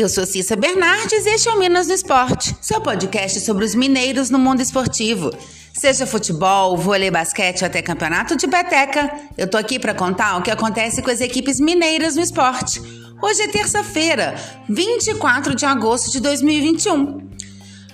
eu sou Cissa Bernardes e este é o Minas no Esporte, seu podcast sobre os mineiros no mundo esportivo. Seja futebol, vôlei, basquete até campeonato de peteca, eu tô aqui para contar o que acontece com as equipes mineiras no esporte. Hoje é terça-feira, 24 de agosto de 2021.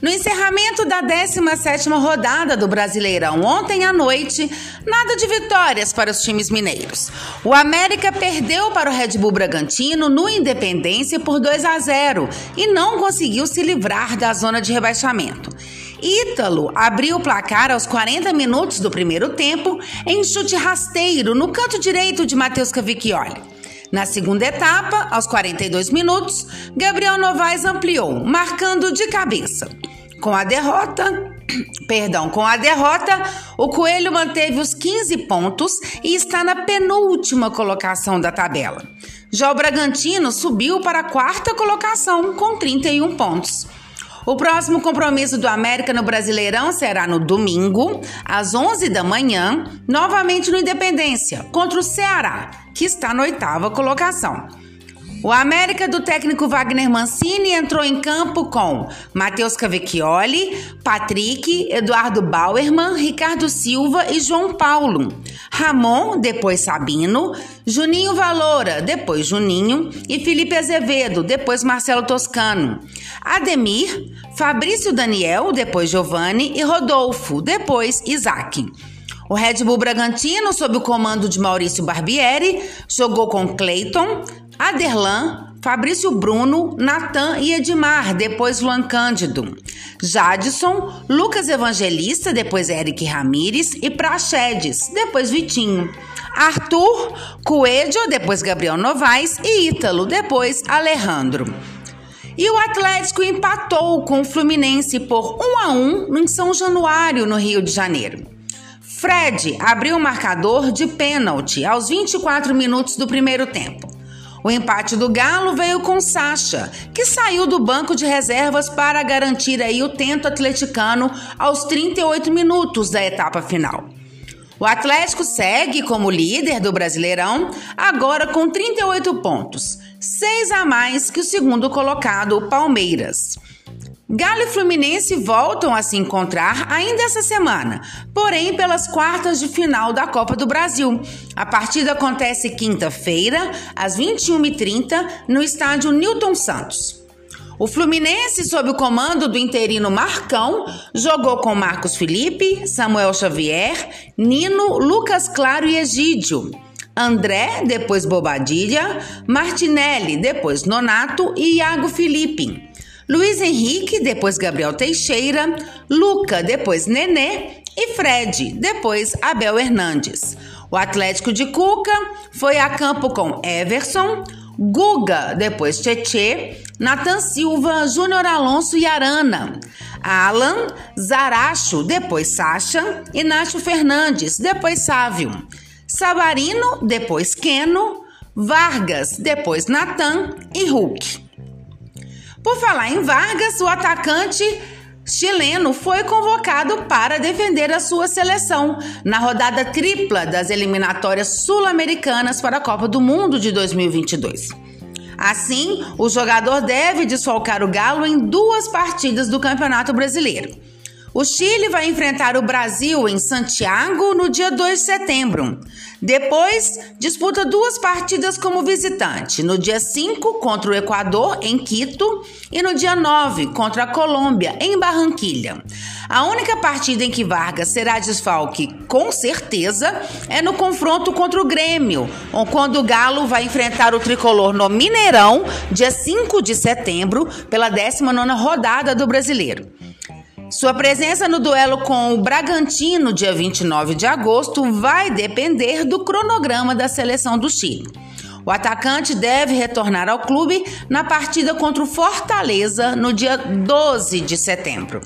No encerramento da 17ª rodada do Brasileirão ontem à noite, nada de vitórias para os times mineiros. O América perdeu para o Red Bull Bragantino no Independência por 2 a 0 e não conseguiu se livrar da zona de rebaixamento. Ítalo abriu o placar aos 40 minutos do primeiro tempo em chute rasteiro no canto direito de Matheus Cavicchioli. Na segunda etapa, aos 42 minutos, Gabriel Novaes ampliou, marcando de cabeça. Com a derrota, perdão, com a derrota, o Coelho manteve os 15 pontos e está na penúltima colocação da tabela. Já o Bragantino subiu para a quarta colocação com 31 pontos. O próximo compromisso do América no Brasileirão será no domingo, às 11 da manhã, novamente no Independência, contra o Ceará, que está na oitava colocação. O América do técnico Wagner Mancini entrou em campo com Matheus Cavecchioli, Patrick, Eduardo Bauerman, Ricardo Silva e João Paulo. Ramon, depois Sabino, Juninho Valora, depois Juninho e Felipe Azevedo, depois Marcelo Toscano. Ademir, Fabrício Daniel, depois Giovanni e Rodolfo, depois Isaac. O Red Bull Bragantino, sob o comando de Maurício Barbieri, jogou com Clayton, Aderlan, Fabrício Bruno, Natan e Edmar, depois Luan Cândido. Jadson, Lucas Evangelista, depois Eric Ramires e Praxedes, depois Vitinho. Arthur, Coelho, depois Gabriel Novaes e Ítalo, depois Alejandro. E o Atlético empatou com o Fluminense por 1 a 1 em São Januário, no Rio de Janeiro. Fred abriu o marcador de pênalti aos 24 minutos do primeiro tempo. O empate do Galo veio com Sacha, que saiu do banco de reservas para garantir aí o tento atleticano aos 38 minutos da etapa final. O Atlético segue como líder do Brasileirão, agora com 38 pontos, seis a mais que o segundo colocado, o Palmeiras. Galo e Fluminense voltam a se encontrar ainda essa semana, porém pelas quartas de final da Copa do Brasil. A partida acontece quinta-feira, às 21h30, no estádio Newton Santos. O Fluminense, sob o comando do interino Marcão, jogou com Marcos Felipe, Samuel Xavier, Nino, Lucas Claro e Egídio. André, depois Bobadilha, Martinelli, depois Nonato e Iago Felipe. Luiz Henrique, depois Gabriel Teixeira, Luca, depois Nenê e Fred, depois Abel Hernandes. O Atlético de Cuca foi a campo com Everson, Guga, depois Tietê, Nathan Silva, Júnior Alonso e Arana. Alan, Zaracho, depois Sacha, Inácio Fernandes, depois Sávio. Sabarino, depois Queno, Vargas, depois Natan e Hulk. Por falar em Vargas, o atacante chileno foi convocado para defender a sua seleção na rodada tripla das eliminatórias sul-americanas para a Copa do Mundo de 2022. Assim, o jogador deve desfalcar o Galo em duas partidas do Campeonato Brasileiro. O Chile vai enfrentar o Brasil em Santiago no dia 2 de setembro. Depois, disputa duas partidas como visitante, no dia 5 contra o Equador, em Quito, e no dia 9 contra a Colômbia, em Barranquilha. A única partida em que Vargas será desfalque, com certeza, é no confronto contra o Grêmio, quando o Galo vai enfrentar o tricolor no Mineirão, dia 5 de setembro, pela 19 rodada do Brasileiro. Sua presença no duelo com o Bragantino, dia 29 de agosto, vai depender do cronograma da seleção do Chile. O atacante deve retornar ao clube na partida contra o Fortaleza no dia 12 de setembro.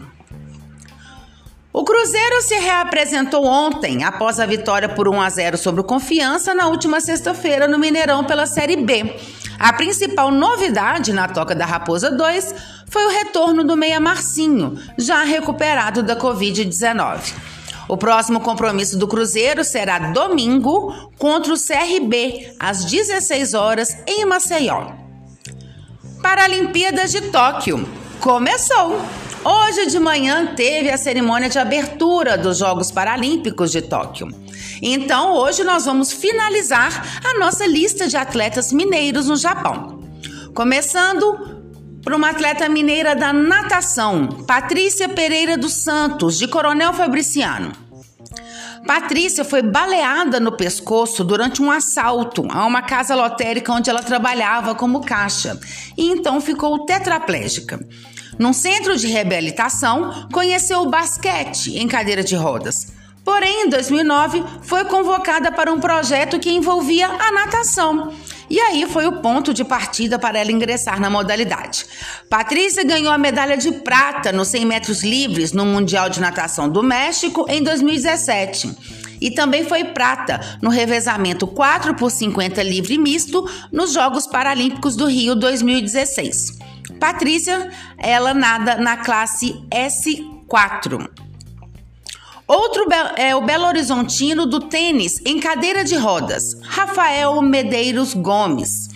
O Cruzeiro se reapresentou ontem após a vitória por 1 a 0 sobre o Confiança na última sexta-feira no Mineirão pela Série B. A principal novidade na Toca da Raposa 2 foi o retorno do Meia Marcinho, já recuperado da Covid-19. O próximo compromisso do Cruzeiro será domingo contra o CRB, às 16 horas, em Maceió. Paralimpíadas de Tóquio. Começou! Hoje de manhã teve a cerimônia de abertura dos Jogos Paralímpicos de Tóquio. Então, hoje nós vamos finalizar a nossa lista de atletas mineiros no Japão. Começando por uma atleta mineira da natação, Patrícia Pereira dos Santos, de Coronel Fabriciano. Patrícia foi baleada no pescoço durante um assalto a uma casa lotérica onde ela trabalhava como caixa e então ficou tetraplégica. Num centro de reabilitação, conheceu o basquete em cadeira de rodas. Porém, em 2009, foi convocada para um projeto que envolvia a natação. E aí foi o ponto de partida para ela ingressar na modalidade. Patrícia ganhou a medalha de prata nos 100 metros livres no Mundial de Natação do México em 2017 e também foi prata no revezamento 4 por 50 livre misto nos Jogos Paralímpicos do Rio 2016. Patrícia, ela nada na classe S4. Outro é o Belo Horizontino do tênis em cadeira de rodas, Rafael Medeiros Gomes.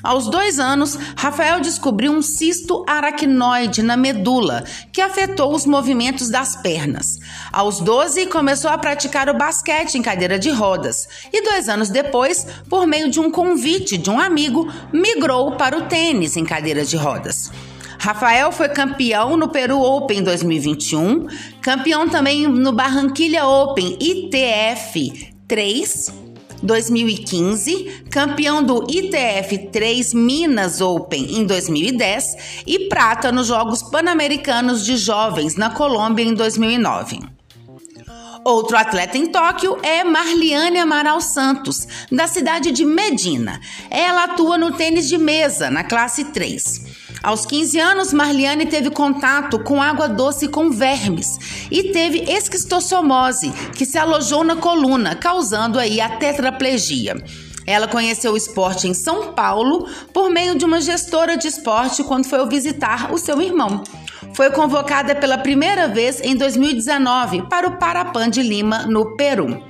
Aos dois anos, Rafael descobriu um cisto aracnoide na medula que afetou os movimentos das pernas. Aos 12, começou a praticar o basquete em cadeira de rodas e dois anos depois, por meio de um convite de um amigo, migrou para o tênis em cadeira de rodas. Rafael foi campeão no Peru Open 2021, campeão também no Barranquilha Open ITF 3 2015, campeão do ITF 3 Minas Open em 2010 e prata nos Jogos Pan-Americanos de Jovens na Colômbia em 2009. Outro atleta em Tóquio é Marliane Amaral Santos, da cidade de Medina. Ela atua no tênis de mesa, na classe 3. Aos 15 anos, Marliane teve contato com água doce com vermes e teve esquistossomose, que se alojou na coluna, causando aí a tetraplegia. Ela conheceu o esporte em São Paulo por meio de uma gestora de esporte quando foi visitar o seu irmão. Foi convocada pela primeira vez em 2019 para o Parapan de Lima, no Peru.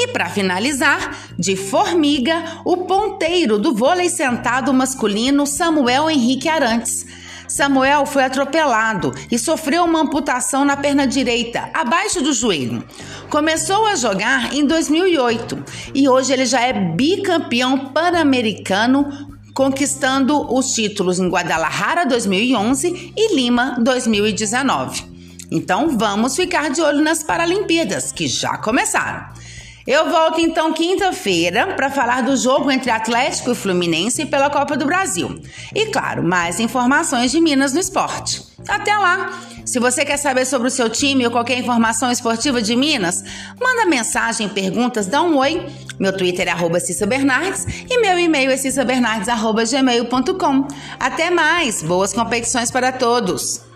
E para finalizar, de formiga, o ponteiro do vôlei sentado masculino Samuel Henrique Arantes. Samuel foi atropelado e sofreu uma amputação na perna direita, abaixo do joelho. Começou a jogar em 2008 e hoje ele já é bicampeão pan-americano, conquistando os títulos em Guadalajara 2011 e Lima 2019. Então vamos ficar de olho nas Paralimpíadas, que já começaram. Eu volto então quinta-feira para falar do jogo entre Atlético e Fluminense pela Copa do Brasil. E claro, mais informações de Minas no esporte. Até lá! Se você quer saber sobre o seu time ou qualquer informação esportiva de Minas, manda mensagem, perguntas, dá um oi. Meu Twitter é arroba Bernardes e meu e-mail é cissabernardes.gmail.com. Até mais! Boas competições para todos!